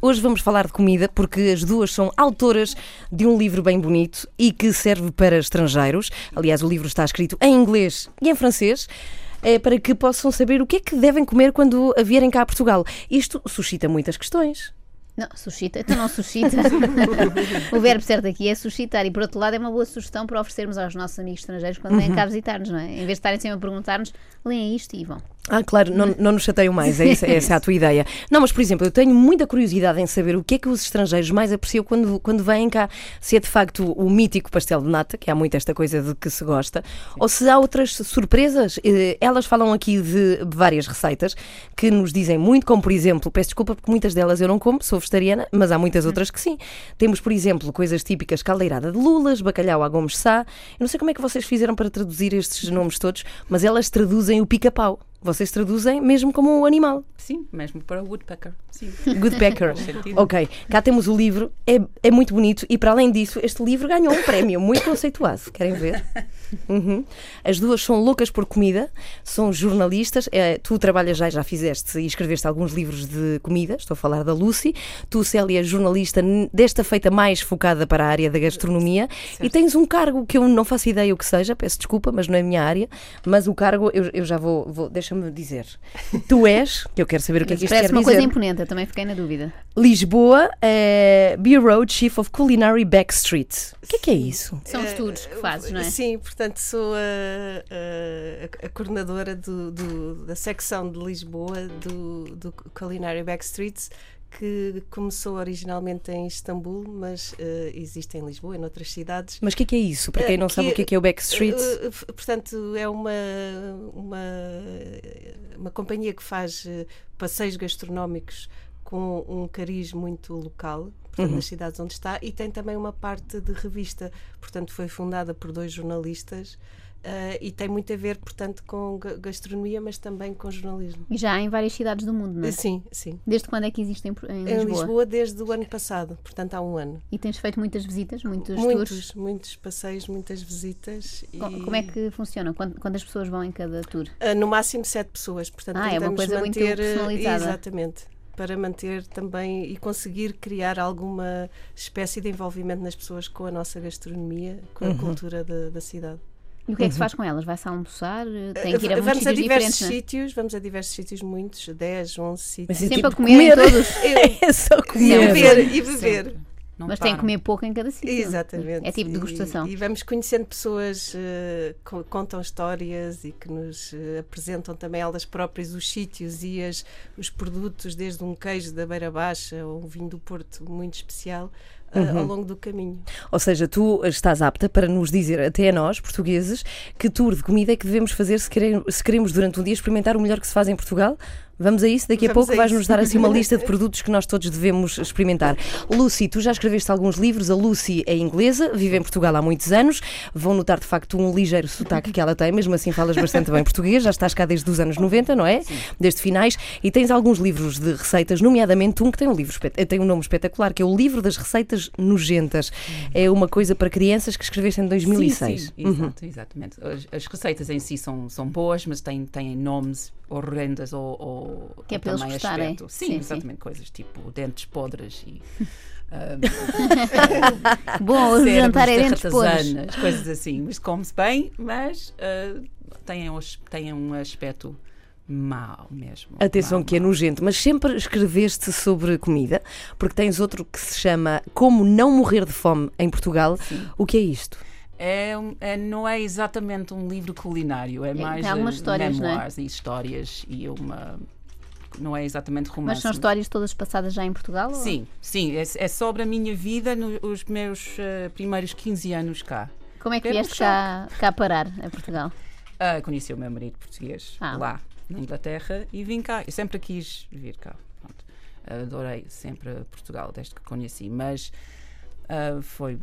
Hoje vamos falar de comida porque as duas são autoras de um livro bem bonito e que serve para estrangeiros. Aliás, o livro está escrito em inglês e em francês. É para que possam saber o que é que devem comer quando vierem cá a Portugal. Isto suscita muitas questões. Não, suscita, então não suscita. o verbo certo aqui é suscitar e por outro lado é uma boa sugestão para oferecermos aos nossos amigos estrangeiros quando vêm cá visitar-nos, não é? Em vez de estarem sempre a perguntar-nos, leem isto e vão. Ah, claro, não, não nos chateiam mais, é essa, essa é a tua ideia. Não, mas por exemplo, eu tenho muita curiosidade em saber o que é que os estrangeiros mais apreciam quando, quando vêm cá. Se é de facto o mítico pastel de nata, que há muito esta coisa de que se gosta, ou se há outras surpresas. Eh, Elas falam aqui de várias receitas que nos dizem muito, como por exemplo, peço desculpa porque muitas delas eu não como, sou vegetariana, mas há muitas outras que sim. Temos, por exemplo, coisas típicas, caldeirada de lulas, bacalhau à gomes sá. Eu não sei como é que vocês fizeram para traduzir estes nomes todos, mas elas traduzem o pica-pau. Vocês traduzem mesmo como um animal. Sim, mesmo para woodpecker. Sim. Sentido. Ok, cá temos o livro, é, é muito bonito e para além disso, este livro ganhou um prémio muito conceituado. Querem ver? Uhum. As duas são loucas por comida, são jornalistas. É, tu trabalhas já, já fizeste e escreveste alguns livros de comida. Estou a falar da Lucy. Tu, Célia, jornalista desta feita mais focada para a área da gastronomia e tens um cargo que eu não faço ideia o que seja, peço desculpa, mas não é a minha área. Mas o cargo, eu, eu já vou, vou deixa-me dizer. Tu és, que eu quero saber o que é que isto Parece uma dizer. coisa imponente, eu também fiquei na dúvida. Lisboa, eh, Bureau Chief of Culinary Backstreet. O que é que é isso? São estudos que fazes, não é? Sim, portanto sou a, a- a coordenadora do- do- da secção de Lisboa do, do Culinary Backstreets, que começou originalmente em Istambul, mas eh, existe em Lisboa e noutras cidades. Mas o que é que é isso? Para quem não Que- sabe o que é que é o Backstreet. Eh, eh, portanto, é uma, uma, uma companhia que faz eh, passeios gastronómicos com um cariz muito local, portanto, Uhum. nas cidades onde está, e tem também uma parte de revista. Portanto, foi fundada por dois jornalistas eh, e tem muito a ver, portanto, com ga- gastronomia, mas também com jornalismo. E já há em várias cidades do mundo, não é? Sim, sim. Desde quando é que existe em, em Em Lisboa? Lisboa desde o ano passado, portanto há um ano. E tens feito muitas visitas, muitos, tours? Muitos, muitos passeios, muitas visitas. E- Como é que funciona? Quantas pessoas vão em cada tour? Uh, no máximo sete pessoas, portanto Ah, é uma coisa muito manter, uh, personalizada. Exatamente, para manter também e conseguir criar alguma espécie de envolvimento nas pessoas com a nossa gastronomia, com Uhum. a cultura da, da cidade. E o que é que se faz com elas? Vai-se almoçar? Tem que ir a muitos vamos a diversos é? sítios, vamos a diversos sítios, muitos, 10, 11 sítios. Mas é Sempre tipo a comer em todos. É só E comer. beber, e beber. Sempre. Não Mas tem que comer pouco em cada sítio. Exatamente. É tipo E- degustação. E, vamos conhecendo pessoas uh, que contam histórias e que nos uh, apresentam também elas próprias os sítios e as, os produtos, desde um queijo da Beira Baixa ou um vinho do Porto muito especial, uh, Uhum. ao longo do caminho. Ou seja, tu estás apta para nos dizer, até a nós, portugueses, que tour de comida é que devemos fazer se queremos, se queremos durante um dia experimentar o melhor que se faz em Portugal? Vamos a isso? Daqui a Vamos pouco a vais-nos isso. dar assim uma lista de produtos que nós todos devemos experimentar. Lucy, tu já escreveste alguns livros. A Lucy é inglesa, vive em Portugal há muitos anos. Vão notar de facto um ligeiro sotaque que ela tem, mesmo assim falas bastante bem português. Já estás cá desde os anos 90, não é? Desde finais. E tens alguns livros de receitas, nomeadamente um que tem um, livro, tem um nome espetacular, que é o Livro das Receitas Nojentas. É uma coisa para crianças que escreveste em 2006. Sim, sim, exato, exatamente. As, as receitas em si são, são boas, mas têm, têm nomes horrendas ou, ou Que é ou para eles também gostarem. aspecto. Sim, Sim, sim. exatamente. Coisas tipo dentes podres e. ah, Bom, o jantar é de dentes podres. ratazanas, coisas assim. Mas come-se bem, mas ah, têm, os- têm um aspecto mau mesmo. Atenção mau, que é nojento, mas sempre escreveste sobre comida, porque tens outro que se chama Como Não Morrer de Fome em Portugal. O que é isto? É, um- é- não é exatamente um livro culinário, é mais tem algumas eh, histórias, não é? memoirs e histórias e uma. Não é exatamente romance. Mas são histórias todas passadas já em Portugal? ou- Sim, sim, é, é sobre a minha vida nos meus eh, primeiros 15 anos cá. Como é que Era um vieste cá, cá parar a Portugal? Ah, conheci o meu marido português Ah. lá na Inglaterra e vim cá. Eu sempre quis vir cá. Pronto. Adorei sempre Portugal desde que conheci, mas ah, foi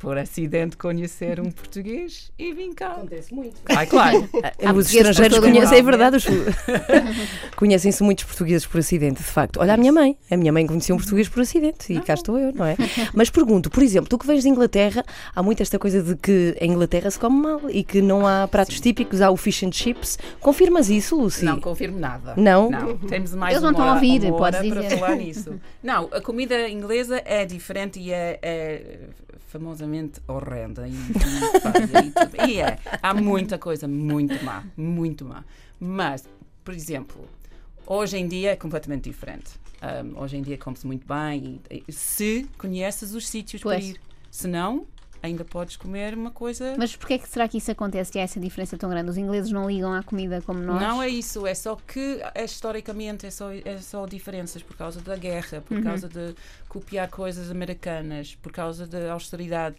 por acidente conhecer um português e vim cá. Acontece muito. Ai, claro. Há Os estrangeiros conhecem, é verdade, os- conhecem-se muitos portugueses por acidente, de facto. Olha a minha mãe, a minha mãe conhecia um português por acidente e cá estou eu, não é? Mas pergunto, por exemplo, tu que vens de Inglaterra, há muito esta coisa de que em Inglaterra se come mal e que não há pratos típicos, há o fish and chips. Confirmas isso, Lucy? Não confirmo nada. Não? Não, temos mais Eles não uma estão a ouvir, podes hora para dizer. falar nisso. Não, a comida inglesa é diferente e é, é famosamente horrenda. E, e, e é. Há muita coisa muito má, muito má. Mas, por exemplo, hoje em dia é completamente diferente. Um, hoje em dia come-se muito bem e, e se conheces os sítios para Pois. ir. Se não, ainda podes comer uma coisa. Mas porquê é que será que isso acontece? Que há essa diferença tão grande? Os ingleses não ligam à comida como nós? Não é isso, é só que é, historicamente é só, é só diferenças por causa da guerra, por causa de copiar coisas americanas, por causa da austeridade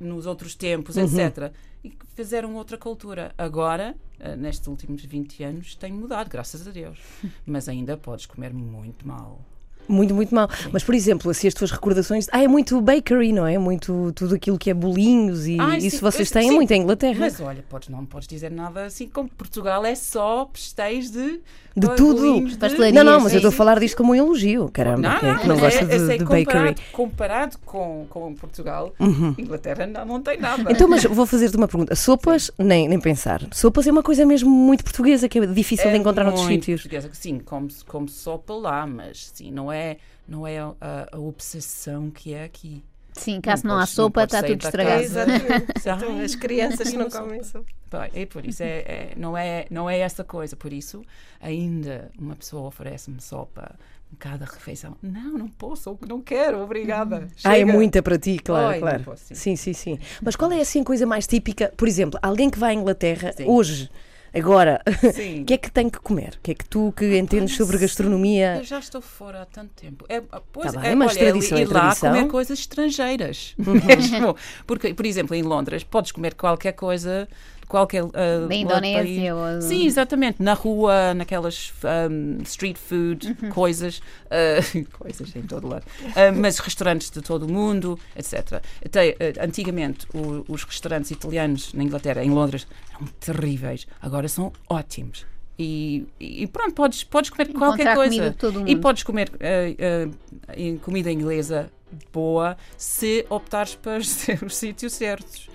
nos outros tempos, etc. E que fizeram outra cultura. Agora, eh, nestes últimos 20 anos, tem mudado, graças a Deus. Mas ainda podes comer muito mal. Muito, muito mal. Mas, por exemplo, assim, as tuas recordações. Ah, é muito bakery, não é? Muito tudo aquilo que é bolinhos e Ai, isso sim, vocês sim, têm sim. muito em Inglaterra. Mas olha, podes, não podes dizer nada assim como Portugal é só pastéis de, De tudo. de-. Não, não, mas eu estou a falar disto como um elogio. Caramba, quem é que não gosta é- de, é de comparado, bakery? Comparado com, com Portugal, Inglaterra não, não tem nada. Então, mas vou fazer-te uma pergunta. Sopas, nem, nem pensar. Sopas é uma coisa mesmo muito portuguesa, que é difícil de encontrar noutros sítios. portuguesa. Sim, come, come sopa lá, mas sim, não é, não é a, a obsessão que é aqui. Sim, caso não, Não há sopa, está tudo estragado. Então, as crianças não comem sopa. É por isso, é, é- não, é, não é essa coisa. Por isso, ainda uma pessoa oferece-me sopa em cada refeição. Não, não posso, não quero, obrigada. Ah, é Chega. muita para ti, claro, Ai, claro. posso, sim. sim, sim, sim. Mas qual é assim a coisa mais típica? Por exemplo, alguém que vai à Inglaterra Sim. hoje, agora, o que é que tem que comer? O que é que tu que entendes não sobre gastronomia? Eu já estou fora há tanto tempo. É, pois, Tá bem, é, mas olha, tradição ir é lá tradição. comer coisas estrangeiras mesmo. Porque, por exemplo, em Londres podes comer qualquer coisa qualquer ah, Da Indonésia ou- Sim, exatamente. Na rua, naquelas um, street food, coisas, ah, coisas em todo lado. Ah, mas restaurantes de todo o mundo, etc. Até, antigamente, o- os restaurantes italianos na Inglaterra, em Londres, eram terríveis. Agora são ótimos. E, e pronto, podes, podes comer qualquer Encontrar coisa. comida de todo o E podes comer ah, em comida inglesa boa se optares para ser os sítios certos.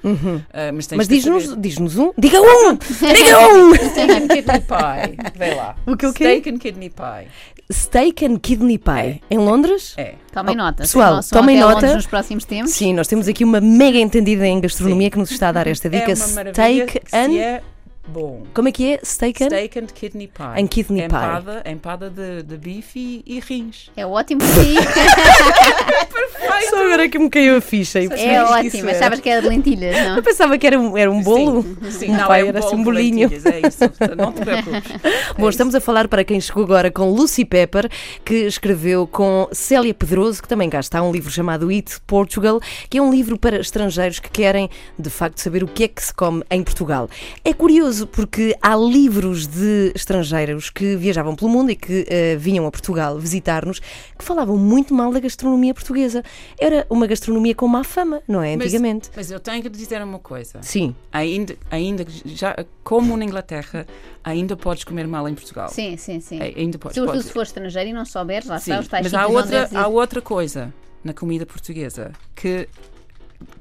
Mas tens Mas que diz-nos diz-nos um. Diga um! Diga um! Steak and kidney pie. Vê lá. O que, o quê? Steak and kidney pie. Steak and kidney pie. Em Londres? É. Tomem Oh, nota. pessoal, tomem nota. Nos próximos tempos. Sim, nós temos aqui uma mega entendida em gastronomia Sim. que nos está a dar esta dica. é uma maravilha Steak se and. é bom. Como é que é? Steak and. Steak and kidney pie. And kidney pie. empada, Empada de, de bife e, e rins. É ótimo para si. Só agora que me caiu a ficha. e é isso ótimo. Achavas que era de lentilhas, não? Eu pensava que era um, era um bolo. Sim, sim. Um não, pai é um era assim um bolinho. É isso. Não te preocupes. Bom, É estamos a falar para quem chegou agora com Lucy Pepper, que escreveu com Célia Pedroso, que também cá está, um livro chamado Eat Portugal, que é um livro para estrangeiros que querem, de facto, saber o que é que se come em Portugal. É curioso porque há livros de estrangeiros que viajavam pelo mundo e que eh, vinham a Portugal visitar-nos, que falavam muito mal da gastronomia portuguesa. Era uma gastronomia com má fama, não é? Mas- Antigamente. Mas eu tenho que dizer uma coisa. Sim. Ainda, ainda já, como na Inglaterra, ainda podes comer mal em Portugal. Sim, sim, sim. Ainda podes. Sobretudo se for estrangeiro e não souberes, lá Sim, está, os tais mas há outra, há outra coisa na comida portuguesa que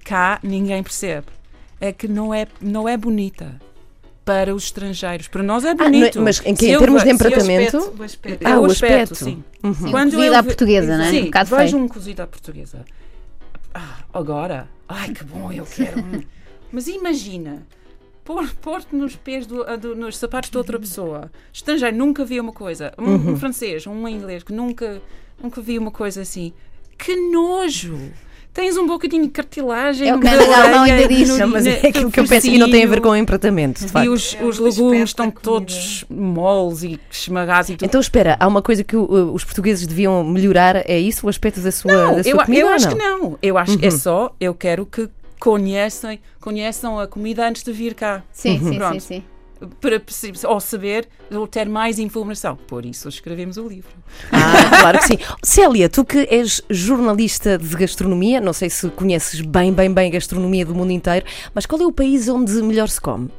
cá ninguém percebe. É que não é, não é bonita para os estrangeiros. Para nós é não é- bonito. mas em que- em eu termos ve- de eu empratamento? espeto- O aspecto. Ah, o aspecto, aspecto. sim. Sim, Quando cozida eu à portuguesa, não é? Sim, Um bocado vejo feio. um cozido à portuguesa. Ah, agora, ai que bom, eu quero. um. Mas imagina, pôr- pôr-te nos pés, do, a do- nos sapatos de outra pessoa. Estrangeiro, nunca vi uma coisa. Um, Uhum. um francês, um inglês, que nunca, nunca vi uma coisa assim. Que nojo! Tens um bocadinho de cartilagem. É o que orelha, ainda disse. no- Não, mas é aquilo que eu penso e não tem a ver com o empratamento, de E facto. os, É os o legumes estão todos moles e esmagados e tudo. Então espera, há uma coisa que os portugueses deviam melhorar, é isso? O aspecto da sua, Não, da sua eu, comida? eu ou acho não? que não. Eu acho que é só, eu quero que conheçam, conheçam a comida antes de vir cá. Sim, sim, sim, Pronto. sim. Para perceber, ou saber ou ter mais informação. Por isso escrevemos o livro. Ah, claro que sim. Célia, tu que és jornalista de gastronomia, não sei se conheces bem, bem, bem a gastronomia do mundo inteiro, mas qual é o país onde melhor se come?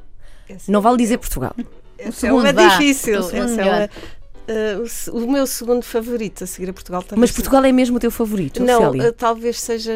Essa- Não vale dizer Portugal. Segundo, é difícil. O segundo é uma- uh, o se- o meu segundo favorito a seguir a Portugal também. Mas Portugal é mesmo o teu favorito, Não, Célia? uh, talvez seja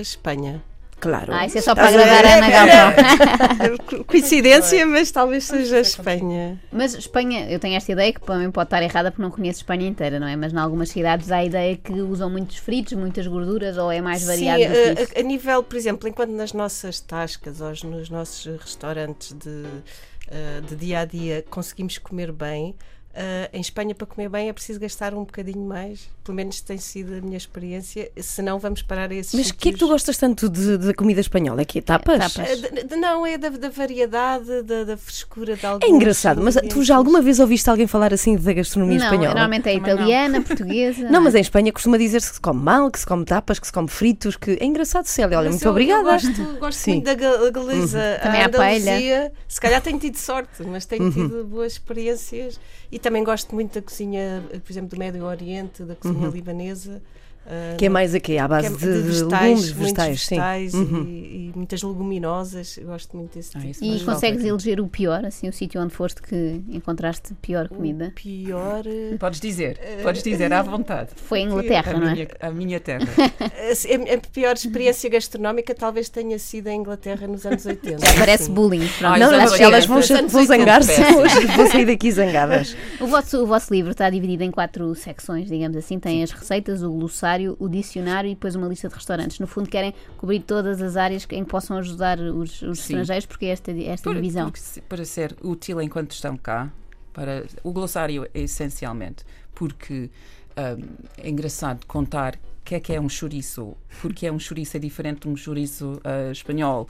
Espanha. Claro. Ah, isso é só para a agradar a? Ana Galvão. Co- Coincidência, mas talvez seja Espanha. Mas Espanha, eu tenho esta ideia que também pode estar errada porque não conheço Espanha inteira, não é? Mas em algumas cidades há a ideia que usam muitos fritos, muitas gorduras ou é mais variado Sim, do que isso. a, a- a nível, por exemplo, enquanto nas nossas tascas ou nos nossos restaurantes de, uh, de dia a dia conseguimos comer bem, uh, em Espanha para comer bem é preciso gastar um bocadinho mais. Pelo menos tem sido a minha experiência. Senão vamos parar a esses Mas o que é que tu gostas tanto da comida espanhola? É que é tapas? tapas. Uh, de- de- Não, é da, da variedade, da, da frescura de É alguns engraçado, mas tu já alguma vez ouviste alguém falar assim da gastronomia Não, espanhola? normalmente é Também não. italiana, portuguesa. Não, mas em Espanha costuma dizer-se que se come mal, que se come tapas, que se come fritos, que é engraçado, Célia. Olha, Mas muito eu- obrigada. Eu gosto, gosto Sim. muito da ga- galesa. Também a. Andaluzia, se calhar tenho tido sorte, mas tenho Uhum. tido boas experiências. E também gosto muito da cozinha, por exemplo, do Médio Oriente, da cozinha libanesa. Ah, Que é mais aqui, à que base é de, de vegetais, legumes, vegetais, sim. vegetais Uhum. e, e muitas leguminosas. Eu gosto muito desse Ah, tipo. isso E consegues eleger o pior, assim, o sítio onde foste que encontraste pior comida? O pior. eh, Podes dizer, podes dizer à vontade. Foi em Inglaterra, A não é? minha, a minha terra. A, a pior experiência gastronómica talvez tenha sido em Inglaterra nos anos 80. Já parece Sim. bullying. pronto, Não, não, elas vão, vão 80, zangar-se hoje, vão sair daqui zangadas. O vosso, o vosso livro está dividido em quatro secções, digamos assim. Tem as receitas, o glossário, o dicionário e depois uma lista de restaurantes. No fundo, querem cobrir todas as áreas em que possam ajudar os, os estrangeiros, porque é esta, esta Por- divisão. para ser útil enquanto estão cá, para, o glossário é essencialmente porque hum, é engraçado contar o que é que é um chouriço, porque é um chouriço é diferente de um chouriço ah, espanhol,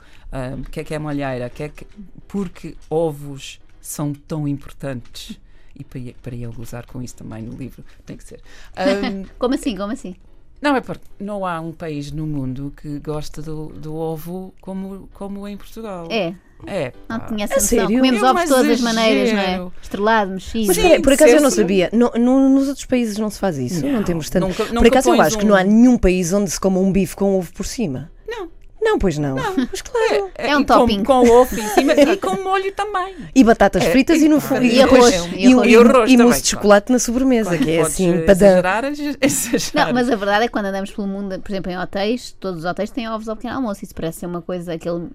o que é que é molheira, que é que, porque ovos são tão importantes. E para, para eu gozar com isso também no livro, tem que ser. Hum, Como assim? Como assim? Não, é porque não há um país no mundo que gosta do, do ovo como, como em Portugal. É, É. não pá. tinha essa noção. Comemos É ovos de todas as exagero. maneiras, não é? Estrelado, mexido. Mas Sim, espera, por acaso eu não sabia. No- no- nos outros países não se faz isso. Não, temos tanto. Nunca- por acaso eu acho que um- não há nenhum país onde se coma um bife com ovo por cima. Não. Não, pois não. Mas claro. É um e com- topping. Com, ovo em cima e com molho também. E batatas É, fritas e, no e- fundo. e arroz, E, arroz. e, E e mousse de claro. chocolate na sobremesa, que é assim, padrão. exagerar, exagerar. Não, mas a verdade é que quando andamos pelo mundo, por exemplo, em hotéis, todos os hotéis têm ovos ao pequeno almoço. Isso parece ser uma coisa, aquele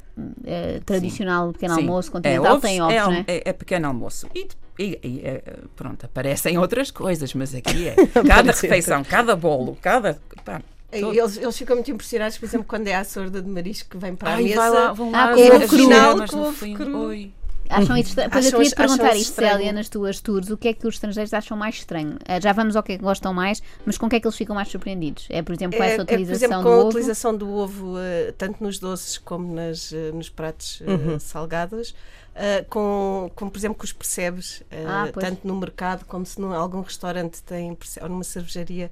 eh, tradicional pequeno Sim. almoço É continental ovos, tem ovos, é, não um- é? é, é pequeno almoço. E, e- e, eh, pronto, aparecem outras coisas, mas aqui é cada refeição, cada bolo, cada. pá, todo- Eles, eles ficam muito impressionados, por exemplo, quando é a sorda de marisco que vem para a Ai, mesa. vai lá, vão lá Ah, ovo cru. Acham isso estranho? Pois eu Acham- queria te perguntar isto, estranho. Célia, nas tuas tours, o que é que os estrangeiros acham mais estranho? Eh, Já vamos ao que é que gostam mais, mas com o que é que eles ficam mais surpreendidos? É, por exemplo, com É, essa é, por utilização exemplo, do com a utilização do ovo, eh, tanto nos doces como nas, eh, nos pratos Uhum. salgados, com, com, por exemplo, com os percebes, Ah, tanto no mercado como se num algum restaurante tem, ou numa cervejaria,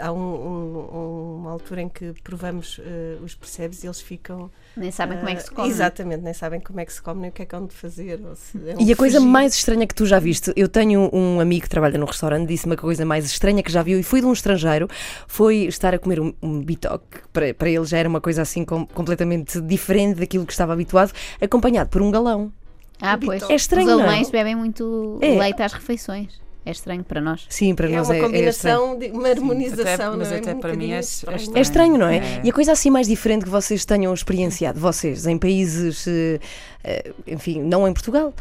há um- um- uma altura em que provamos eh, os percebes e eles ficam. Nem sabem como é que se eh, come. Exatamente, nem sabem como é que se come, nem o que é que hão de fazer. ou se é um E a coisa fugir. mais estranha que tu já viste, eu tenho um amigo que trabalha num restaurante, disse-me a coisa mais estranha que já viu e foi de um estrangeiro, foi estar a comer um, um bitoque, para, para ele já era uma coisa assim com- completamente diferente daquilo que estava habituado, acompanhado por um galão. Ah, pois. É estranho, Os não é? alemães bebem muito É. leite às refeições. É estranho para nós. Sim, para É nós uma é, é estranho. combinação, de, uma harmonização. até- mas não é? até Um para mim é bocadinho estranho. É estranho, não é? É. E a coisa assim mais diferente que vocês tenham experienciado, vocês, em países, eh, enfim, não em Portugal.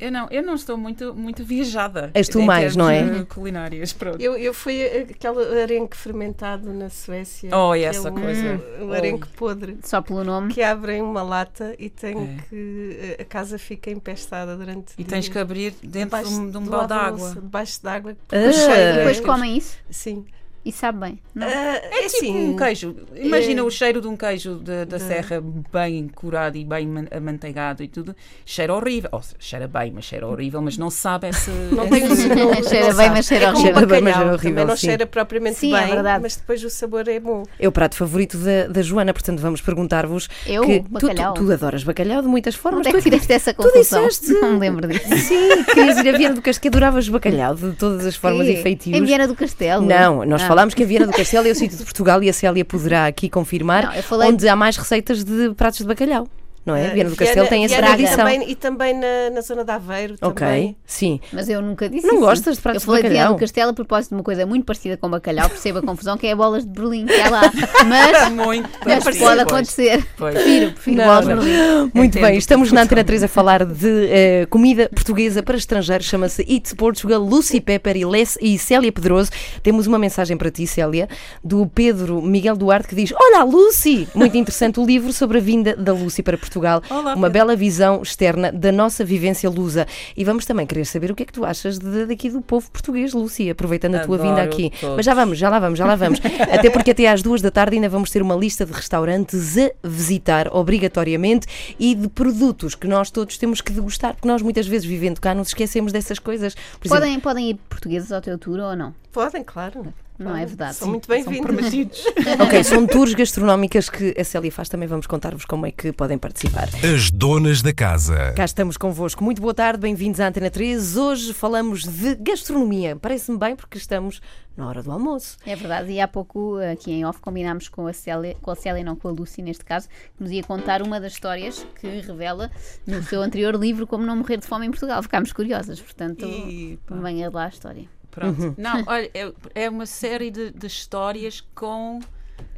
Eu não, eu não estou muito, muito viajada. És tu mais, não é? eh, Culinárias, pronto. Eu, eu fui aquele arenque fermentado na Suécia. Oh, que essa é um, coisa. Um arenque podre. Só pelo nome. Que abrem uma lata e tem É. que. A casa fica empestada durante. E tens que abrir dentro de Debaixo um, de um balde de água. Debaixo de água. Ah. de Depois comem isso. Sim. E sabe bem. Não? Ah, É, tipo assim, um queijo. Imagina é- o cheiro de um queijo de- da serra bem curado e bem man- amanteigado e tudo. Cheira horrível. Ou seja, cheira bem, mas cheira horrível, mas não sabe esse. Não esse- tem o não, Cheira não bem, sabe. mas cheira é horrível. Cheira bem, mas cheira horrível, também não sim. cheira propriamente Sim, é bem, verdade. mas depois o sabor é bom. É o prato favorito da, da Joana, portanto vamos perguntar-vos Eu? que tu- Bacalhau? Tu, tu adoras bacalhau de muitas formas. Onde é que Tu- fizeste essa tu confusão? disseste. Não me lembro disso. Sim, querias ir a Viana do Castelo, adoravas bacalhau de todas as formas e feitios. Em Viana do Castelo? Não, nós Ah. Falámos que a Viana do Castelo é o sítio de Portugal e a Célia poderá aqui confirmar Não, eu falei- onde há mais receitas de pratos de bacalhau. Não é? Ah, Viana do Castelo tem essa Viana tradição. E também, e também na, na zona de Aveiro. Ok, também. sim. Mas eu nunca disse Não isso. gostas de pratos Eu falei de de Viana bacalhau? do Castelo a propósito de uma coisa muito parecida com bacalhau, percebo a confusão, que é bolas de Berlim, que é lá. Mas, Muito mas parecido, pode acontecer. Pois. Prefiro, prefiro Não, bolas de. Berlim. Muito Entendo bem, estamos na. Antena 3 a falar de eh, comida portuguesa para estrangeiros, chama-se Eats Portugal, Lucy Pepper e, Les, e Célia Pedroso. Temos uma mensagem para ti, Célia, do Pedro Miguel Duarte, que diz: Olá, Lucy! Muito interessante o livro sobre a vinda da Lucy para Portugal. Olá, uma Pedro. bela visão externa da nossa vivência lusa. E vamos também querer saber o que é que tu achas de- daqui do povo português, Lucy, aproveitando a tua Adoro vinda aqui. todos. Mas já vamos, já lá vamos, já lá vamos. Até porque até às duas da tarde ainda vamos ter uma lista de restaurantes a visitar obrigatoriamente e de produtos que nós todos temos que degustar, porque nós muitas vezes vivendo cá nos esquecemos dessas coisas. Por exemplo, Podem, podem ir portugueses ao teu tour ou não? Podem, claro. Não é verdade. São muito bem-vindos. ok, são tours gastronómicas que a Célia faz, também vamos contar-vos como é que podem participar. As donas da casa. Cá estamos convosco. Muito boa tarde, bem-vindos à Antena 3. Hoje falamos de gastronomia. Parece-me bem porque estamos na hora do almoço. É verdade, e há pouco aqui em off combinámos com a Célia, com a Célia, não com a Lucy neste caso, que nos ia contar uma das histórias que revela no seu anterior livro Como Não Morrer de Fome em Portugal. Ficámos curiosas, portanto, E, venha lá a história. Pronto. Não, olha, é, é uma série de, de histórias com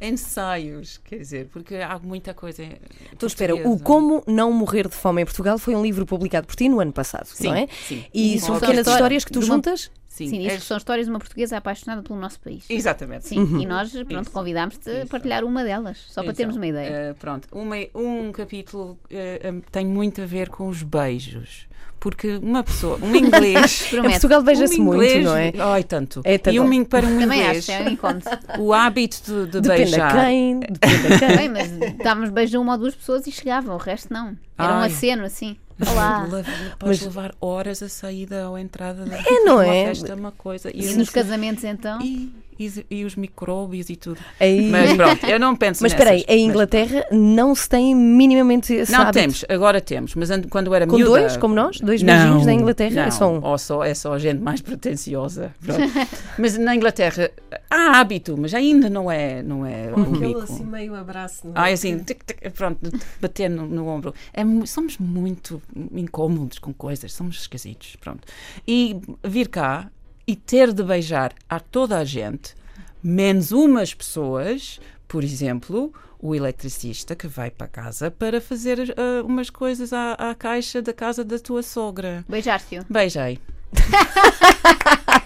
ensaios, quer dizer, porque há muita coisa. Então espera, o. Como Não Morrer de Fome em Portugal foi um livro publicado por ti no ano passado, Sim, não é? sim. E E são pequenas histórias que tu juntas? Sim, Sim, é- isto são histórias de uma portuguesa apaixonada pelo nosso país. Exatamente. Sim, e nós, pronto, convidámos-te a partilhar uma delas, só para Então, termos uma ideia. eh, pronto, uma- um capítulo um, tem muito a ver com os beijos. Porque uma pessoa, um inglês. Em Prometo. Portugal beija-se um muito, não é? Ai, tanto. É tanto. E um, para um Também inglês, acho, é um encontro. o hábito de, de Depende beijar. a quem, depende a quem. Bem, mas dávamos beijo a uma ou duas pessoas e chegavam, o resto não. Era um Ai. aceno assim. Olá. Podes levar horas a saída ou a entrada da É, não uma é? festa, é uma coisa. E, E nos casamentos então? e, e- e os micróbios e tudo. Aí- Mas pronto, eu não penso Mas espera aí, em mas- Inglaterra não se tem minimamente esse Não hábito. temos, agora temos, mas an- quando era Com miúda... dois, como nós? Dois beijinhos na Inglaterra? Não, É só um. ou só, é só gente mais pretenciosa. pronto. mas na Inglaterra há hábito, mas ainda não é, não é o Aquele mico. assim meio abraço. Não Ah, é? é assim, tic, tic, pronto, bater no, no ombro. É somos muito incómodos com coisas, somos esquisitos, pronto. E vir cá e ter de beijar a toda a gente, menos umas pessoas, por exemplo, o eletricista que vai para casa para fazer ah, umas coisas à, à caixa da casa da tua sogra. Beijar-te-o. Beijei.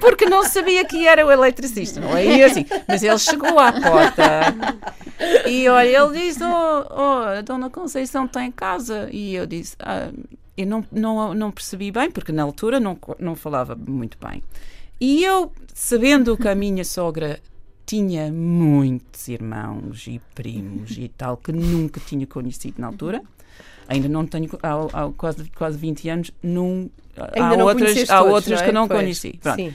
Porque não sabia que era o eletricista, não é? E assim, mas ele chegou à porta e olha, ele disse: Oh, oh a Dona Conceição está em casa. E eu disse: ah, Eu não, não, não percebi bem, porque na altura não, não falava muito bem. E eu, sabendo que a minha sogra tinha muitos irmãos e primos e tal, que nunca tinha conhecido na altura. Ainda não tenho, há, há quase, quase 20 anos, num, Ainda há não outras, há todos, outras não é? que não Pois, conheci. Pronto. Sim.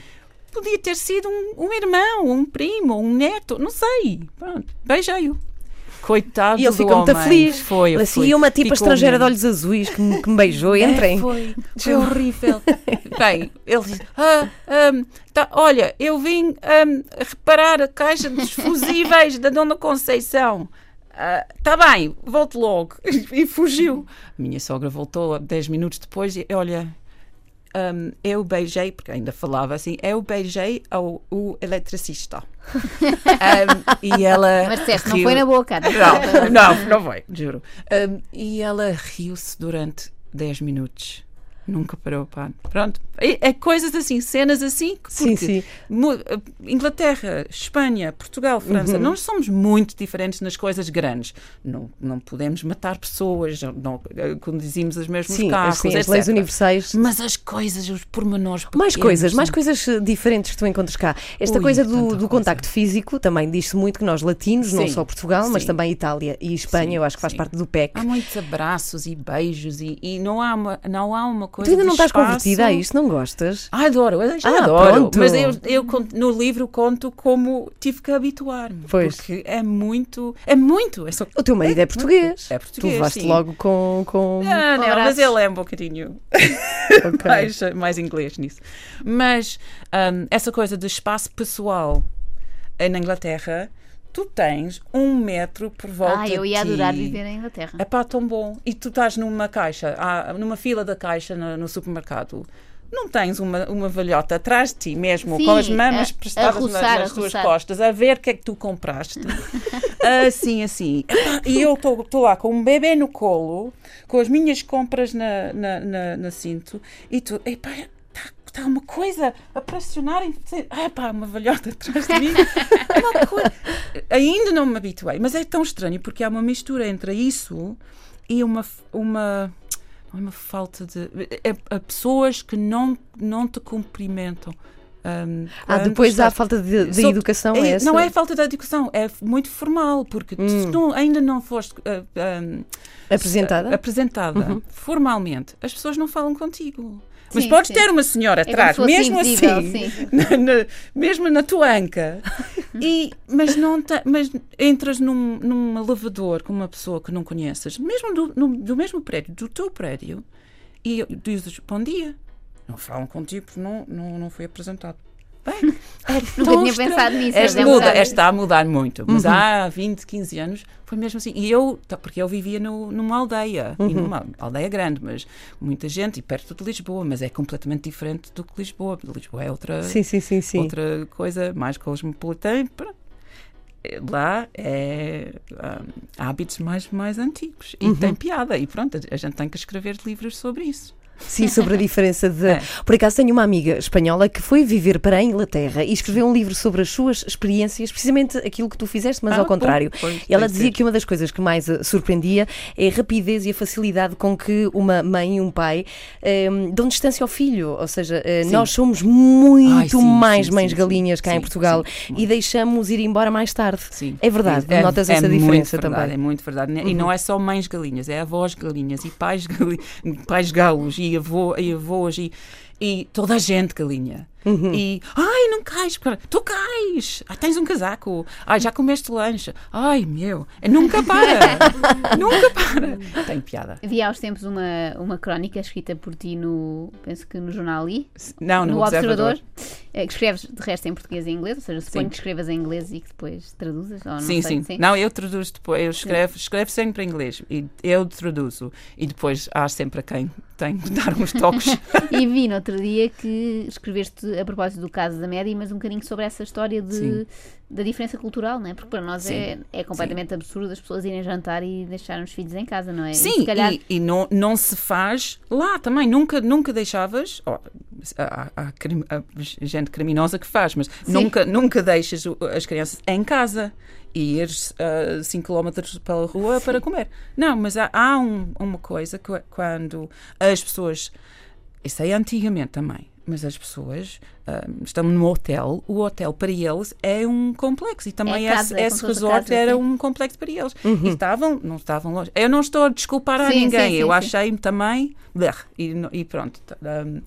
Podia ter sido um, um irmão, um primo, um neto, não sei. Pronto, beijei-o. Coitado E ele ficou muito feliz. Foi, eu Assim, e uma Ficou estrangeira de olhos azuis que me, que me beijou. Entrem. É, foi, foi horrível. Bem, ele disse: ah, ahm, tá, Olha, eu vim ahm, reparar a caixa dos fusíveis da Dona Conceição. Está bem, volto logo. E fugiu. A minha sogra voltou 10 minutos depois e olha. ahm, eu beijei, porque ainda falava assim, eu beijei ao, o eletricista. Ahm, e ela. Mas não riu- foi na boca. não, não, não foi, juro. Um, e ela riu-se durante 10 minutos. Nunca parou, pá. Pronto. É, é coisas assim, cenas assim. que- Sim, porque sim. mu- eh, Inglaterra, Espanha, Portugal, França, nós somos muito diferentes nas coisas grandes. Não, não podemos matar pessoas, não eh, conduzimos os mesmos Sim, carros, assim, as leis universais. Mas as coisas, os pormenores Mais pequenos, coisas, mais são- coisas eh, diferentes que tu encontras cá. Esta Ui, coisa do, do coisa. contacto físico também diz-se muito que nós latinos, não Sim, só Portugal, mas sim. também Itália e Espanha, Sim, eu acho que faz sim. parte do PEC. Há muitos abraços e beijos e, e não, há uma, não há uma coisa Tu ainda não estás espaço. convertida a isto, não gostas? Ah, adoro, eu já Ah, adoro. pronto. Mas eu, eu no livro conto como tive que habituar-me. Pois. Porque é muito. É muito. É só. O teu marido é português. É português, Tu levaste logo com. com... Ah, não, mas ele é um bocadinho Ok. mais, mais inglês nisso. Mas hum, essa coisa de espaço pessoal eh, na Inglaterra, tu tens um metro por volta Ah, eu ia de adorar ti. viver na Inglaterra. É pá, tão bom. E tu estás numa caixa, ah, numa fila da caixa no, no supermercado. Não tens uma, uma velhota atrás de ti mesmo, Sim, com as mamas a- a prestadas na- roçar, nas a tuas costas, a ver o que é que tu compraste. assim, assim. E eu estou lá com um bebê no colo, com as minhas compras na, na, na, na cinto, e tu, epá, está uma coisa a pressionar em ah, pá, uma velhota atrás de mim. Coisa- Ainda não me habituei, mas é tão estranho porque há uma mistura entre isso e uma uma é uma falta de é, é pessoas que não não te cumprimentam. Hum, Ah, depois há estás- falta de, de educação, é, é, essa? Não é falta de educação, é muito formal, porque Hum. se tu ainda não foste ah, ah, Apresentada? apresentada formalmente, as pessoas não falam contigo. Mas Sim, podes sim. ter uma senhora É atrás, fosse mesmo invisível, assim, sim. na- na- mesmo na tua anca, e, mas, não te- mas entras num, num elevador com uma pessoa que não conheces, mesmo do, no- do mesmo prédio, do teu prédio, e dizes bom dia. Não falam contigo porque não, não, não foi apresentado. Bem, é Nunca tinha pensado nisso. Este mas é muda, verdade. este está a mudar muito, mas há 20, 15 anos foi mesmo assim. E eu, tá, porque eu vivia no- numa aldeia, e numa aldeia grande, mas muita gente, e perto de Lisboa, mas é completamente diferente do que Lisboa. Lisboa é outra, Sim, sim, sim, sim. outra coisa, mais cosmopolitana. Lá é ah, hábitos mais, mais antigos e tem piada. E pronto, a gente tem que escrever livros sobre isso. Sim, sobre a diferença de. É. Por acaso tenho uma amiga espanhola que foi viver para a Inglaterra e escreveu um livro sobre as suas experiências, precisamente aquilo que tu fizeste, mas Ah, ao contrário. pois, pois, ela dizia que uma das coisas que mais a surpreendia é a rapidez e a facilidade com que uma mãe e um pai ehm, dão distância ao filho. Ou seja, eh, nós somos muito Ai, sim, mais sim, mães sim, galinhas cá em Portugal e deixamos ir embora mais tarde. Sim. É verdade, É- notas é essa diferença verdade, também. É muito verdade. E não é só mães galinhas, é avós galinhas e pais, gali- pais galos e, avô, e avós e, e toda a gente galinha. Uhum. E, ai, não cais, tu cais, ah, tens um casaco, ai, já comeste lanche, ai, meu, É, nunca para, nunca para. Tem piada. Havia aos tempos uma, uma crónica escrita por ti no, penso que no jornal I, Não, no, no Observador, Observador. eh, que escreves de resto em português e inglês, ou seja, suponho Sim. que escrevas em inglês e que depois traduzas, ou não Sim, sei, sim, Não, eu traduzo depois, eu escrevo, escrevo sempre em inglês e eu traduzo. E depois há sempre a quem tem que dar uns toques. E vi no outro dia que escreveste a propósito do caso da Média, mas um bocadinho sobre essa história de, Sim. da diferença cultural, não é? Porque para nós é, Sim. é completamente absurdo as pessoas irem jantar e deixarem os filhos em casa, não é? E Sim, se calhar, e, e não, não se faz lá também. Nunca, nunca deixavas. ó, há, há há gente criminosa que faz, mas nunca, nunca deixas as crianças em casa e ires 5 km pela rua para comer. Não, mas há, há um- uma coisa que quando as pessoas. Isso é antigamente também. Mas as pessoas ah, estão no hotel, o hotel para eles é um complexo e também É casa, esse, é esse fosse resort casa, era sim. um complexo para eles. E estavam, não estavam longe. Eu não estou a desculpar a Sim, ninguém, sim, eu sim, achei também. E, e pronto. um,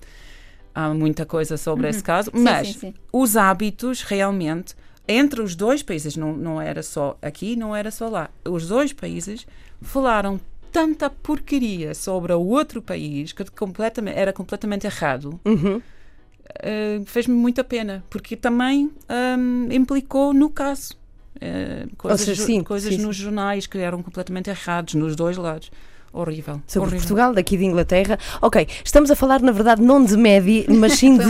há muita coisa sobre esse caso, Sim, mas sim, sim. os hábitos realmente entre os dois países, não, não era só aqui, não era só lá. Os dois países falaram tanta porcaria sobre o outro país que completamente, era completamente errado. Uhum. Uh, fez-me muita pena, porque também um, implicou no caso. Uh, coisas seja, sim, coisas sim, nos jornais que eram completamente errados, nos dois lados. Horrível. Sobre horrível. Portugal, daqui de Inglaterra. Ok, estamos a falar, na verdade, não de média, mas sim de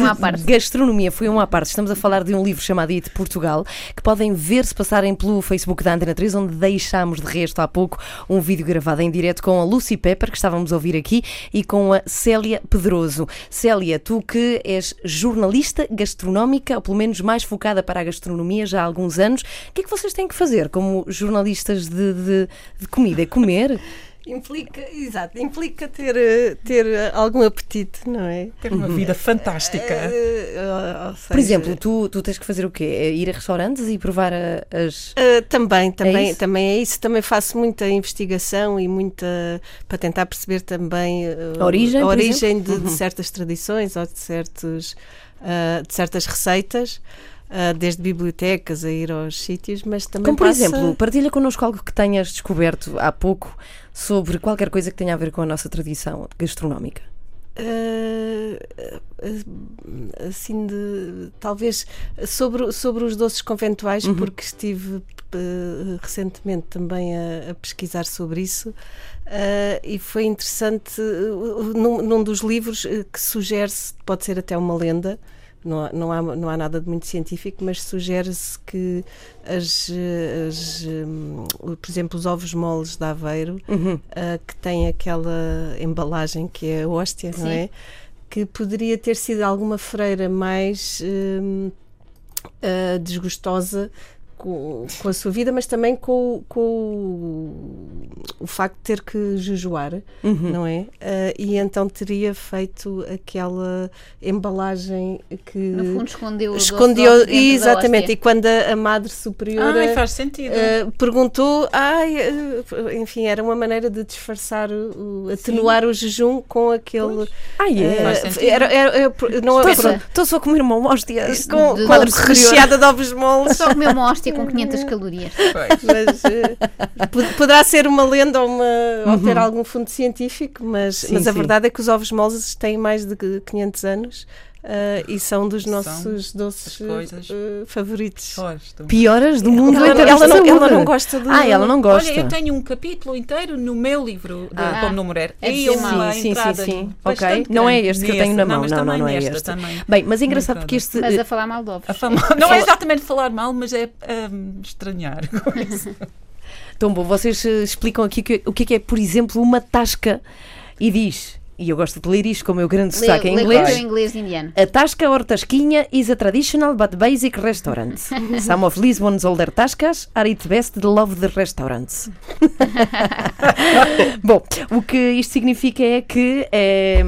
gastronomia. Foi um à parte. Estamos a falar de um livro chamado It Portugal, que podem ver se passarem pelo Facebook da Antena 3, onde deixámos de resto há pouco um vídeo gravado em direto com a Lucy Pepper, que estávamos a ouvir aqui, e com a Célia Pedroso. Célia, tu que és jornalista gastronómica, ou pelo menos mais focada para a gastronomia já há alguns anos, o que é que vocês têm que fazer como jornalistas de, de- de comida? É comer? Implica, exato, implica ter, eh, ter eh, algum apetite, não é? Ter uma vida fantástica. Eh, ou- ou Por seja, exemplo, tu, tu tens que fazer o quê? É Ir a restaurantes e provar as. Uh, também, também, isso? também é isso. Também faço muita investigação e muita para tentar perceber também uh, A origem, a origem de, de Uhum. certas tradições ou de, certos, uh, de certas receitas, uh, desde bibliotecas a ir aos sítios, mas também Como por passa- exemplo, partilha connosco algo que tenhas descoberto há pouco sobre qualquer coisa que tenha a ver com a nossa tradição gastronómica. Uh, assim de talvez sobre, sobre os doces conventuais Uhum. porque estive uh, recentemente também a, a pesquisar sobre isso uh, e foi interessante num, num dos livros que sugere-se pode ser até uma lenda não há, não, há, não há nada de muito científico, mas sugere-se que as, as, um, o- por exemplo, os ovos moles de Aveiro Uhum. uh, que tem aquela embalagem que é a hóstia, não Sim. é? Que poderia ter sido alguma freira mais hum, uh, desgostosa com, com a sua vida, mas também com, o- com o, o facto de ter que jejuar, Uhum. não é? Uh, e então teria feito aquela embalagem que No fundo, escondeu escondeu de exatamente. E quando a, a madre superiora Ai, faz sentido. Uh, perguntou, ai, uh, enfim, era uma maneira de disfarçar, o, atenuar o jejum com aquele. Ah, é? uh, Faz sentido. era, era- era- não Estou só, estou só a comer uma hóstia. com, de com a ovos recheada de ovos moles. Só comeu uma hóstia com 500 calorias. Pois. Mas uh, pod- poderá ser uma lenda ou, uma, ou ter algum fundo científico, mas, Uhum. Sim, mas a sim. verdade é que os ovos moles têm mais de 500 anos uh, e são dos São nossos doces uh, favoritos. Gosto. Pioras do mundo Ela, ela não, ela não gosta de. Ah, ela não gosta. Olha, eu tenho um capítulo inteiro no meu livro de Ah. Como Não Mulher. É E uma. Sim, sim, entrada sim, Ok. Não é este que eu tenho na mão. mas Não, não, também não é nesta este. Também. Bem, mas é engraçado porque este. Mas a falar mal de ovos. A fama... Não é exatamente falar mal, mas é hum, estranhar com isso. Tão bom, vocês eh, explicam aqui que- o que é que é, por exemplo, uma tasca e diz, e eu gosto de ler isto com o meu grande Lê, sotaque em inglês. inglês indiano. A Tasca or Tasquinha is a traditional but basic restaurant. Some of Lisbon's older tascas are its best loved restaurants. Bom, o que isto significa é que eh,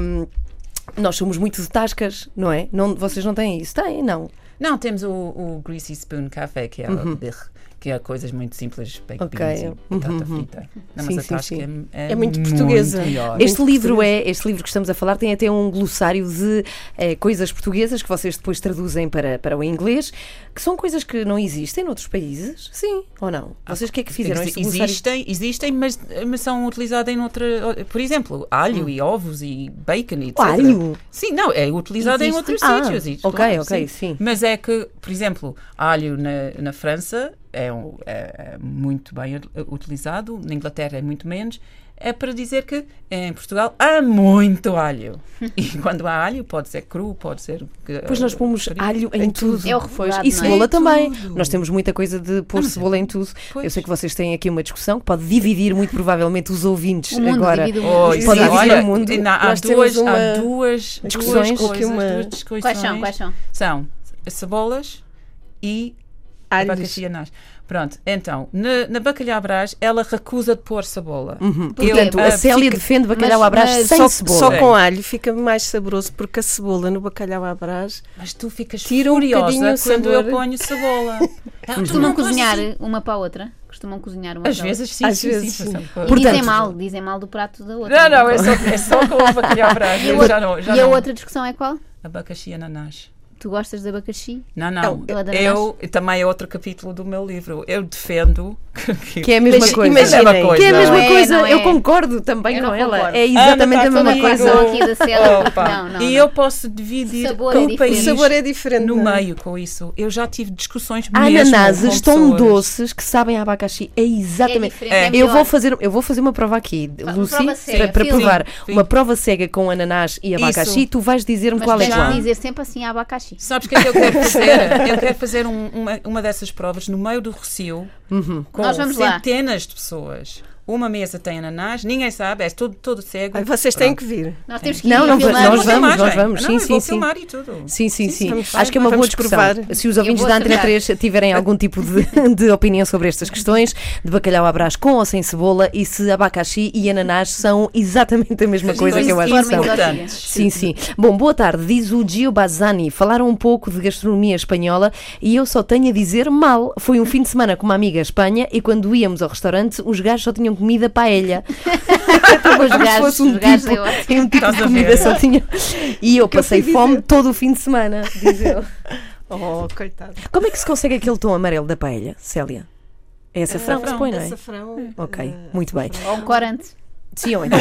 nós somos muito de tascas, não é? Não, vocês não têm isso? Têm, não. Não, temos o, o Greasy Spoon Café, que é o birr, que é coisas muito simples, baked Ok. beans e batata Uhum. frita. Não, Sim, mas a sim, tasca sim. é, É muito portuguesa. melhor. Este Muito livro português. é este livro que estamos a falar tem até um glossário de eh, coisas portuguesas que vocês depois traduzem para, para o inglês, que são coisas que não existem noutros países, sim ou não? Vocês o que é que fizeram? Exi-? Existem, existem mas, mas são utilizadas em outra. Por exemplo, alho e ovos e bacon e etc. Alho? Sim, não, é utilizado em Existe? outros Ah, sítios. ok, claro, ok, sim. Mas é que, por exemplo, alho na, na França é, um- é- é muito bem utilizado, na Inglaterra é muito menos. É para dizer que em Portugal há muito alho. E quando há alho, pode ser cru, pode ser. Pois nós pomos alho em, tudo. É o Pois, refogado, E não é? cebola Em também. tudo. Nós temos muita coisa de pôr é- cebola em tudo. Pois. Eu sei que vocês têm aqui uma discussão que pode dividir muito provavelmente os ouvintes O mundo agora. Oh, Pode dividir olha, o mundo. e na- há, duas, uma- há duas discussões. duas coisas, Uma- duas discussões. Quais são? Quais são? São cebolas e Alhos. abacaxi anás. Pronto, então, na, na bacalhau à brás, ela recusa de pôr cebola. Uhum. Eu, Portanto, ah, a Célia fica- defende bacalhau mas- à brás mas sem só, cebola. só É. com alho fica mais saboroso porque a cebola no bacalhau à brás Mas tu ficas Tira um furiosa bocadinho o quando sabor. eu ponho cebola. Ah, tu Costumam não cozinhar uma para a outra? Costumam cozinhar uma Às para a outra? vezes sim, Às sim, vezes, sim. sim. sim. E Portanto- dizem mal, dizem mal do prato da outra. Não, não, é só, é só com o bacalhau à brás. Eu já não, já E a outra discussão é qual? Abacaxi e ananás. Tu gostas de abacaxi? Não, não. Eu adoro Eu, também é outro capítulo do meu livro. Eu defendo que, Que é a mesma Mas coisa. imaginem, que é a não mesma é, coisa. não é. Eu concordo também Eu com não ela. concordo. É exatamente Ana, a mesma tá coisa. comigo. aqui da. Não, não, e não. eu posso dividir sabor com é o diferente. país O sabor é diferente. no não é? meio com isso. Eu já tive discussões ananases com tão doces que sabem a abacaxi. É exatamente. diferente, É. é Eu vou, fazer, eu vou fazer uma prova aqui, Uma Lucy, para, para provar. Sim, Uma prova cega com ananás e abacaxi. Isso. Tu vais dizer-me Mas qual é qual. de dizer sempre assim abacaxi. Sabes o que é que eu quero fazer? eu quero fazer um- uma, uma dessas provas no meio do Recio Uhum. com Nós vamos lá. centenas de pessoas. Uma mesa tem ananás, ninguém sabe, é todo, todo cego. Ai, vocês têm Pronto. que vir. Nós temos que Não, ir não, filmar. nós vamos, nós vamos. Sim, sim, sim. filmar e tudo. Sim, sim, sim. Acho que é uma boa discussão. provar. Se os ouvintes da Antena acertar. 3 tiverem algum tipo de, de opinião sobre estas questões, de bacalhau à brás com ou sem cebola, e se abacaxi e ananás são exatamente a mesma coisa que eu acho que são. Sim, sim. Bom, boa tarde. Diz o Gio Bazzani. Falaram um pouco de gastronomia espanhola e eu só tenho a dizer mal. Foi um fim de semana com uma amiga à Espanha e quando íamos ao restaurante, os gajos só tinham comida paella. Os Como se gajos, um os gajos tipo, eu acho. um tipo de a comida só tinha. E eu passei fui fome dizer. todo o fim de semana, diz ele. Oh, coitado. Como é que se consegue aquele tom amarelo da paella, Célia? É açafrão que se põe, não é? Açafrão, Ok, eh, muito bem. Ou um corante. Sim, ou então.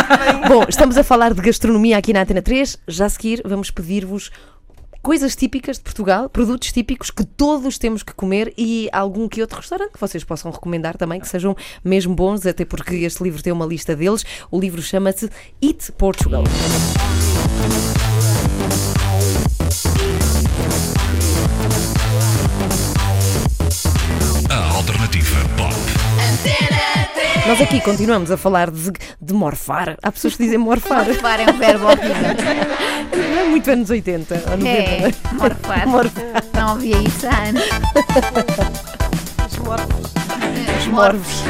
Bom, estamos a falar de gastronomia aqui na Antena 3. Já a seguir vamos pedir-vos coisas típicas de Portugal, produtos típicos que todos temos que comer e algum que outro restaurante que vocês possam recomendar também, que sejam mesmo bons, até porque este livro tem uma lista deles. O livro chama-se Eat Portugal. A alternativa pop. Nós aqui continuamos a falar de, de morfar. Há pessoas que dizem morfar. Morfar é um verbo horrível. Não é muito anos 80 ou 90. não É, morfar. Morfar. Não ouvia isso há anos. os mortos. Os morfos.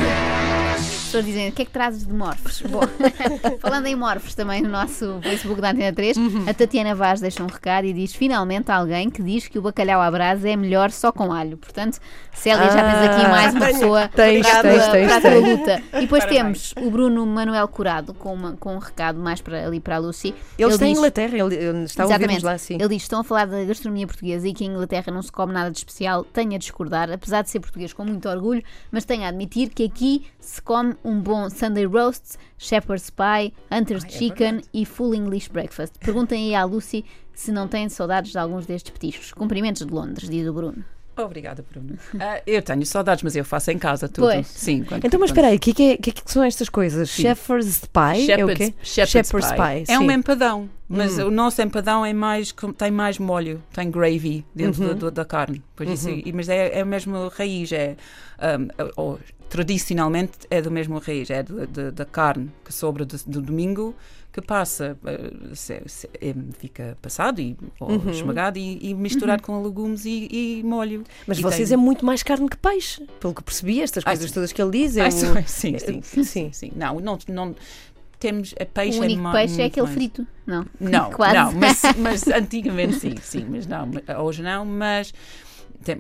As pessoas dizem, o que é que trazes de morfos? Bom, falando em morfos também no nosso Facebook da Antena 3, Uhum. a Tatiana Vaz deixa um recado e diz, finalmente alguém que diz que o bacalhau à brasa é melhor só com alho. Portanto, Célia, já tens aqui Ah. mais uma pessoa Tens, para, a tens, tua, tens, para a tua tens. luta. E depois Parabéns. temos o Bruno Manuel Curado com, uma- com um recado mais para, ali para a Lucy. Ele está em diz- Inglaterra, ele, ele está a Exatamente. lá, sim. Ele diz: estão a falar da gastronomia portuguesa e que em Inglaterra não se come nada de especial. Tenho a discordar, apesar de ser português com muito orgulho, mas tenho a admitir que aqui se come um bom Sunday roast, shepherd's pie, hunter's chicken e full English breakfast. Perguntem aí à Lucy se não têm saudades de alguns destes petiscos. Cumprimentos de Londres, diz o Bruno. Obrigada, Bruno. Ah, eu tenho saudades, mas eu faço em casa tudo. Pois. Sim, quando- Então, mas espera aí, o que, é que, é- que é que são estas coisas? Shepherd's Pie? é o Shepherd's, quê? shepherd's, pie. É sim. um empadão, mas o nosso empadão é mais, tem mais molho, tem gravy dentro Uhum. do- da carne. Pois isso, e- mas é, é a mesma raiz, é, um, ou, tradicionalmente é do mesmo raiz, é da carne que sobra do, do domingo, que passa, eh, se- se- é, fica passado e, ou Uhum. esmagado e, e misturado com legumes e, e molho. Mas E vocês tem- é muito mais carne que peixe, pelo que percebi, estas Ah, coisas sim. todas que ele diz. É Ah, o- sim, sim, sim, Sim. sim, sim. Não, não, não temos a peixe o é único ma- peixe é aquele mais. frito. Não, Não, Quase. não, mas, mas antigamente sim, sim, mas não, hoje não, mas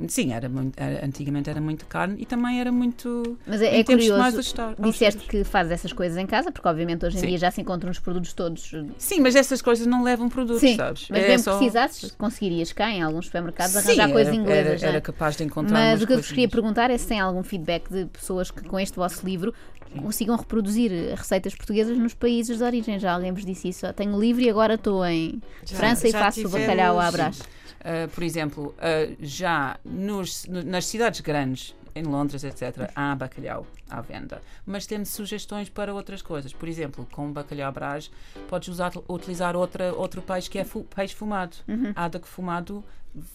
sim, era muito, era- antigamente era muito carne e também era muito. Mas é, é curioso. ajustar- Disseste que fazes essas coisas em casa, porque obviamente hoje em Sim. dia já se encontram os produtos todos Sim, mas essas coisas não levam produtos, Sim, sabes? mas É bem só- precisasses, conseguirias cá em alguns supermercados Sim, arranjar coisas era, inglesas, era, é? era capaz de encontrar. Mas o que eu vos queria perguntar é se tem algum feedback de pessoas que com este vosso livro consigam reproduzir receitas portuguesas nos países de origem. Já alguém vos disse isso? Tenho livro e agora estou em Já- França e já faço o tivemos- bacalhau à brás. Uh, por exemplo, uh, já nos- no- nas cidades grandes, em Londres, etc., há bacalhau à venda. Mas temos sugestões para outras coisas. Por exemplo, com bacalhau à brás, podes usar, utilizar outra, outro peixe que é fu- peixe fumado. Uhum. Adaco fumado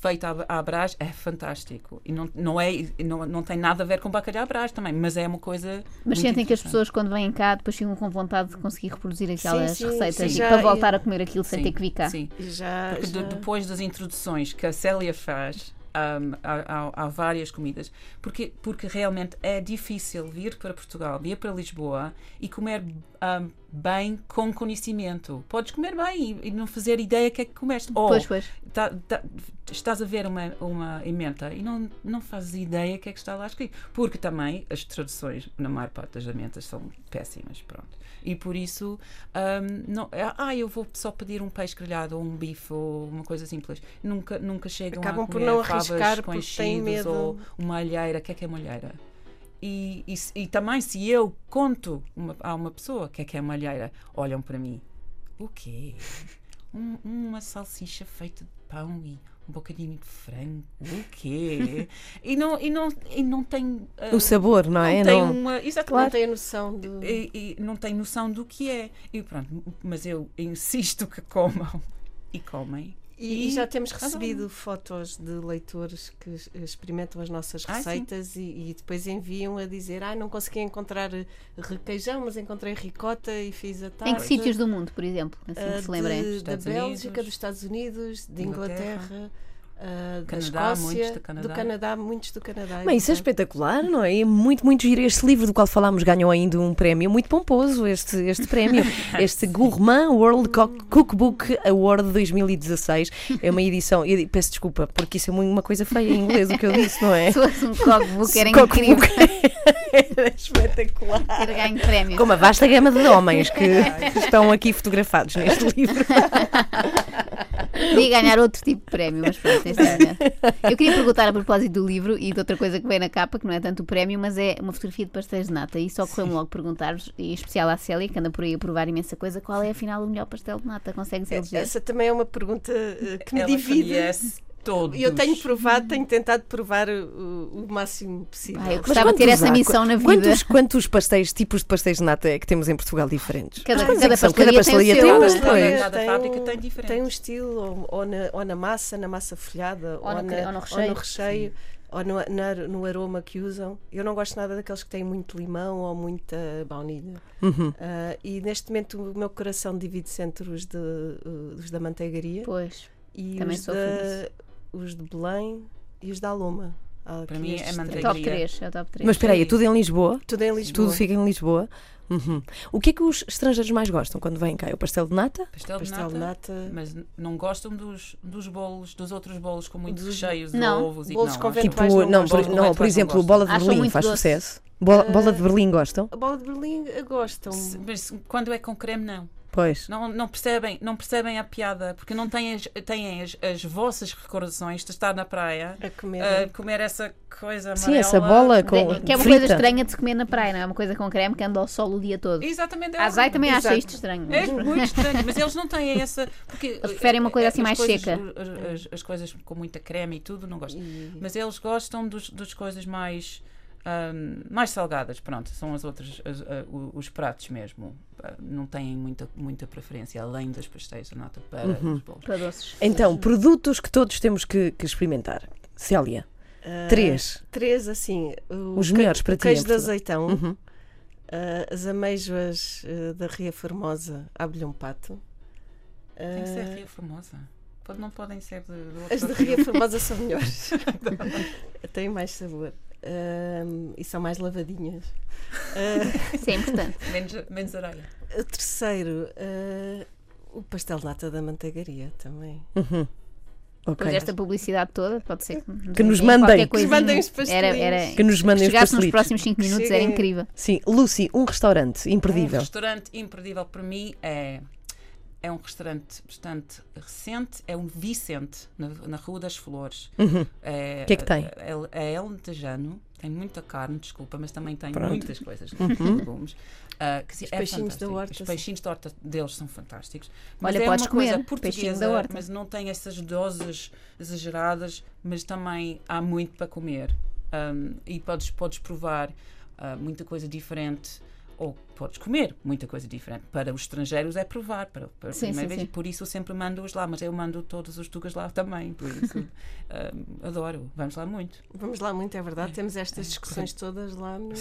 feito à, à brás é fantástico. E não, não, é, não, não tem nada a ver com bacalhau à brás também, mas é uma coisa. Mas sentem que as pessoas, quando vêm cá, depois ficam com vontade de conseguir reproduzir aquelas sim, receitas sim, e já- para voltar a comer aquilo sem Sim, ter que vir cá. Sim. Já, Porque de- já- depois das introduções que a Célia faz há várias comidas, porque, porque realmente é difícil vir para Portugal, vir para Lisboa e comer um, bem com conhecimento. Podes comer bem e, e não fazer ideia que é que comeste. Ou Pois, pois. tá- tá- estás a ver uma, uma emenda e não, não fazes ideia que é que está lá escrito. Porque também as traduções, na maior parte das emendas, são péssimas. Pronto. E por isso, hum, não, ah, eu vou só pedir um peixe grelhado ou um bife ou uma coisa simples. Nunca, nunca chegam Acabam a por comer não favas arriscar porque têm medo. ou uma alheira. O que é que é uma alheira? E, e, e também, se eu conto uma- a uma pessoa o que é que é uma alheira, olham para mim: o quê? Um- uma salsicha feita de pão e um bocadinho de frango? O quê? e, não, e, não, e não tem. ah, O sabor, não é? tem Não- uma. Não Exatamente. tem a noção de. E, e não tem noção do que é. E pronto, mas eu insisto que comam. E comem. E, E já temos recebido fotos de leitores que experimentam as nossas Ah, receitas e, e depois enviam a dizer: Ah, não consegui encontrar eh, requeijão, mas encontrei ricota e fiz a tarde. Em que sítios do mundo, por exemplo? Assim Ah, que se lembrem. da Bélgica, Unidos, dos Estados Unidos, de Inglaterra, Inglaterra, ah, Canadá, Escócia, muitos do Canadá. do Canadá, muitos do Canadá. Bem, isso é espetacular, não é? É muito, muito giro. Este livro do qual falámos ganhou ainda um prémio muito pomposo, este, este prémio, este Gourmand World Cook- Cookbook Award 2016. É uma edição, eu peço desculpa, porque isso é uma coisa feia em inglês, o que eu disse, não é? Se fosse um cockbook era Cookbook. incrível Era espetacular. ter ganho prémio. Com uma vasta gama de homens que estão aqui fotografados neste livro. Podia ganhar outro tipo de prémio, mas pronto, este é. Eu queria perguntar a propósito do livro e de outra coisa que vem na capa, que não é tanto o prémio, mas é uma fotografia de pastéis de nata. E só correu-me logo perguntar-vos, e em especial à Célia, que anda por aí a provar imensa coisa, qual é afinal o melhor pastel de nata? Consegue ser eleger? Essa também é uma pergunta eh, que me Ela divide. conhece todos. Eu tenho provado, tenho tentado provar o, o máximo possível. Ah, eu gostava de ter essa há? missão na vida. Quantos, quantos pastéis, tipos de pastéis de nata é que temos em Portugal diferentes? Cada- quantos cada é pastelaria tem o pastelaria tem um, Cada. Cada fábrica tem diferente. Tem um estilo, ou, ou na, ou na massa, na massa folhada, Ou no na- ou no recheio. recheio, ou no, na- no aroma que usam. Eu não gosto nada daqueles que têm muito limão ou muita baunilha. Uhum. Ah, e neste momento o meu coração divide-se entre os, de, uh, os da manteigaria Pois. e Também os, da, os de Belém e os da Aloma. Para mim é manteiga. Top Alegria. 3, é o top 3. Mas espera aí, é tudo em Lisboa? Tudo em Lisboa. Tudo fica em Lisboa? Uhum. O que é que os estrangeiros mais gostam quando vêm cá? É o pastel de nata? Pastel de Pastel nata. de nata. Mas não gostam dos, dos bolos, dos outros bolos com muitos Dos- recheios Não. de ovos e Bolos não, Tipo, não não, por, Bolos não, por exemplo, bola de Berlim faz doces. sucesso. Bola, Ah. bola de Berlim gostam? A bola de Berlim gostam. Se- Mas quando é com creme, não. Pois. Não, não, percebem, não percebem a piada, porque não têm as, têm as, as vossas recordações de estar na praia A comer. a comer essa coisa Sim, amarela. essa bola com. De- que é uma frita. coisa estranha de se comer na praia, não é? Uma coisa com creme que anda ao sol o dia todo. Exatamente. é A Zay horrível. também acha Exato. isto estranho. É mas- muito estranho, mas eles não têm essa. Porque, Eles preferem uma coisa eh, assim as mais coisas, seca. As, as- as coisas com muita creme e tudo, não gostam. E- Mas eles gostam dos, das coisas mais. Mais salgadas, pronto, são as outras, as- a- o- os pratos mesmo. Ah, Não têm muita, muita preferência, além das pastéis de nata para Uhum. os bolos. Para doces. Então, produtos que todos temos que, que experimentar. Célia, Ah, três. Três, assim. O Os melhores para o ti, Queijo de azeitão, Uhum. ah, as amêijoas ah, da Ria Formosa, abelhão pato. Tem que ser Ah, Ria Formosa. Pode- Não podem ser de, de As de Ria Formosa são melhores. Têm mais sabor. Ah, e são mais lavadinhas. Ah, Isso é importante. menos, menos areia. o terceiro, ah, o pastel de nata da manteigaria também. Uhum. Ok. Depois desta publicidade toda, pode ser que, Que nos mandem. Que nos mandem os pastelinhos. Era, era, Que nos mandem os chegasse nos próximos 5 minutos, era incrível. Sim, Lucy, um restaurante Um imperdível. restaurante imperdível para mim é, é um restaurante bastante recente, é um Vicente, na, na Rua das Flores. Uhum. É, que é que tem? É, é alentejano, tem muita carne, desculpa, mas também tem Pronto. muitas coisas, Uhum. legumes. Ah, que Os é peixinhos da fantástico. horta, Os peixinhos da horta deles são fantásticos. Mas Olha, é podes uma coisa comer peixinho da portuguesa, horta. mas não tem essas doses exageradas, mas também há muito para comer. Um, e podes, podes provar ah, muita coisa diferente ou podes comer muita coisa diferente. Para os estrangeiros é provar, para, para a Sim, primeira sim, vez. sim. Por isso eu sempre mando-os lá, mas eu mando todos os tugas lá também. Por isso ah, adoro, vamos lá muito. Vamos lá muito, é verdade. Temos estas discussões todas lá no.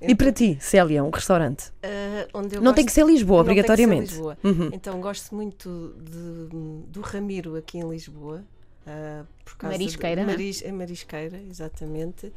E para ti, Célia, um restaurante? Ah, onde eu Não tem gosto- que ser Lisboa, não tem que ser obrigatoriamente. Lisboa. Uhum. Então gosto muito de- do Ramiro aqui em Lisboa. ah, por causa Marisqueira, de, não é? Maris, é Marisqueira, exatamente.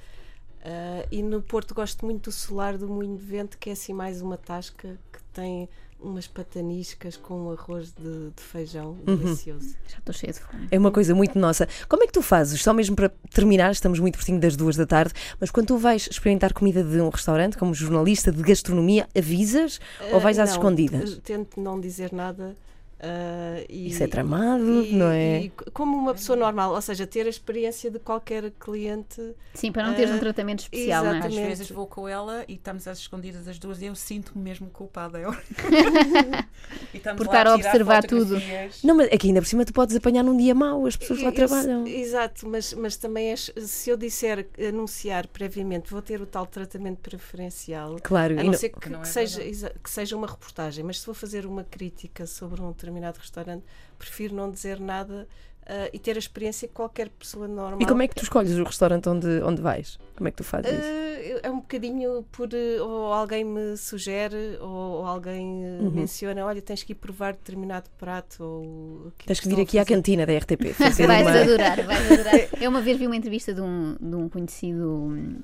Ah, e no Porto gosto muito do solar do Moinho de Vento, que é assim mais uma tasca que tem umas pataniscas com um arroz de, de feijão Uhum. delicioso. Já estou cheia de fome. É uma coisa muito nossa. Como é que tu fazes? Só mesmo para terminar, estamos muito pertinho das duas da tarde, mas quando tu vais experimentar comida de um restaurante, como jornalista de gastronomia, avisas ou vais Ah, às não, escondidas? Tento não dizer nada. Ah, e, Isso é tramado, e- não é? e como uma pessoa normal, ou seja, ter a experiência de qualquer cliente. Sim, para não teres um Ah, tratamento especial, não é? Às vezes vou com ela e estamos às escondidas as duas e eu sinto-me mesmo culpada. Eu. e Por estar a tirar observar tudo. Não, mas aqui ainda por cima tu podes apanhar num dia mau, as pessoas lá trabalham. Exato, mas, mas também é, se eu disser, anunciar previamente, vou ter o tal tratamento preferencial. Claro, A não não- ser que, que não é que seja, que seja uma reportagem, mas se vou fazer uma crítica sobre um determinado restaurante, prefiro não dizer nada ah, e ter a experiência que qualquer pessoa normal. E como é que tu escolhes o restaurante onde, onde vais? Como é que tu fazes isso? Ah, é um bocadinho por eh, ou alguém me sugere ou, ou alguém Uhum. menciona, olha, tens que ir provar determinado prato ou aquilo Tens que vir aqui à cantina da RTP Vais uma... adorar, vais adorar. Eu uma vez vi uma entrevista de um, de um conhecido hum,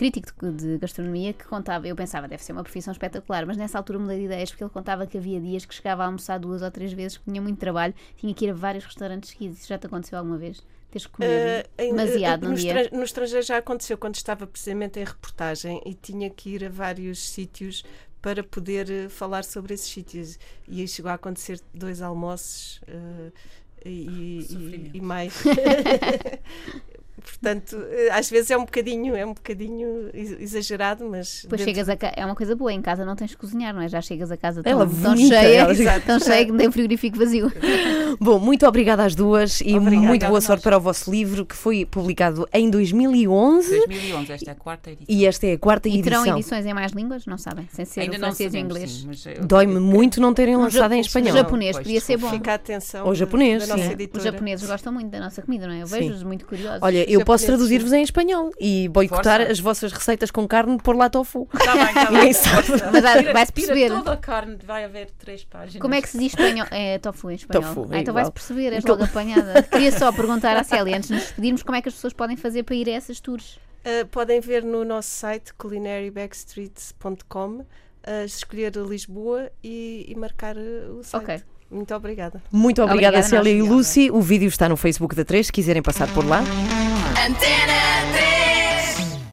crítico de, de gastronomia que contava, eu pensava, deve ser uma profissão espetacular, mas nessa altura mudei de ideias porque ele contava que havia dias que chegava a almoçar duas ou três vezes, que tinha muito trabalho, tinha que ir a vários restaurantes seguidos. Isso já te aconteceu alguma vez? Teres que comer em- demasiado num no, dia? no estrangeiro já aconteceu quando estava precisamente em reportagem e tinha que ir a vários sítios para poder eh, falar sobre esses sítios. E aí chegou a acontecer dois almoços eh, e, e- e mais. Portanto, eh, às vezes é um bocadinho, é um bocadinho ex- exagerado, mas Depois dentro- chegas a casa, é uma coisa boa, em casa não tens que cozinhar, não é? Já chegas a casa tão, Ela tão cheia, ela- tão cheia que nem o frigorífico vazio. Bom, muito obrigada às duas e Obrigada muito boa nós. sorte para o vosso livro que foi publicado em 2011 2011, esta é a quarta edição. e esta é a quarta E terão edição. edições em mais línguas? Não sabem, sem ser Ainda o não francês e o inglês. Dói-me muito não terem lançado em espanhol. japonês Pois, podia ser bom. Fica a atenção Ou da- japonês, da editora. Os japoneses gostam muito da nossa comida, não é? Eu vejo-os muito curiosos. Olha, eu posso traduzir-vos em espanhol e boicotar Força. as vossas receitas com carne por lá tofu. Tá bem, tá Ninguém bem. Força. Mas vai-se tira perceber. toda a carne, vai haver três páginas. Como é que se diz espanhol? É tofu em espanhol. Tofu, ah, é então vais igual. perceber, és Então- logo apanhada. Queria só perguntar à Célia, antes de nos despedirmos, como é que as pessoas podem fazer para ir a essas tours? Uh, podem ver no nosso site culinarybackstreets.com, uh, escolher Lisboa e, e marcar uh, o site. Ok. Muito obrigada. Muito obrigada, obrigada Célia e Lucy. O vídeo está no Facebook da 3, se quiserem passar por lá. Antena 3!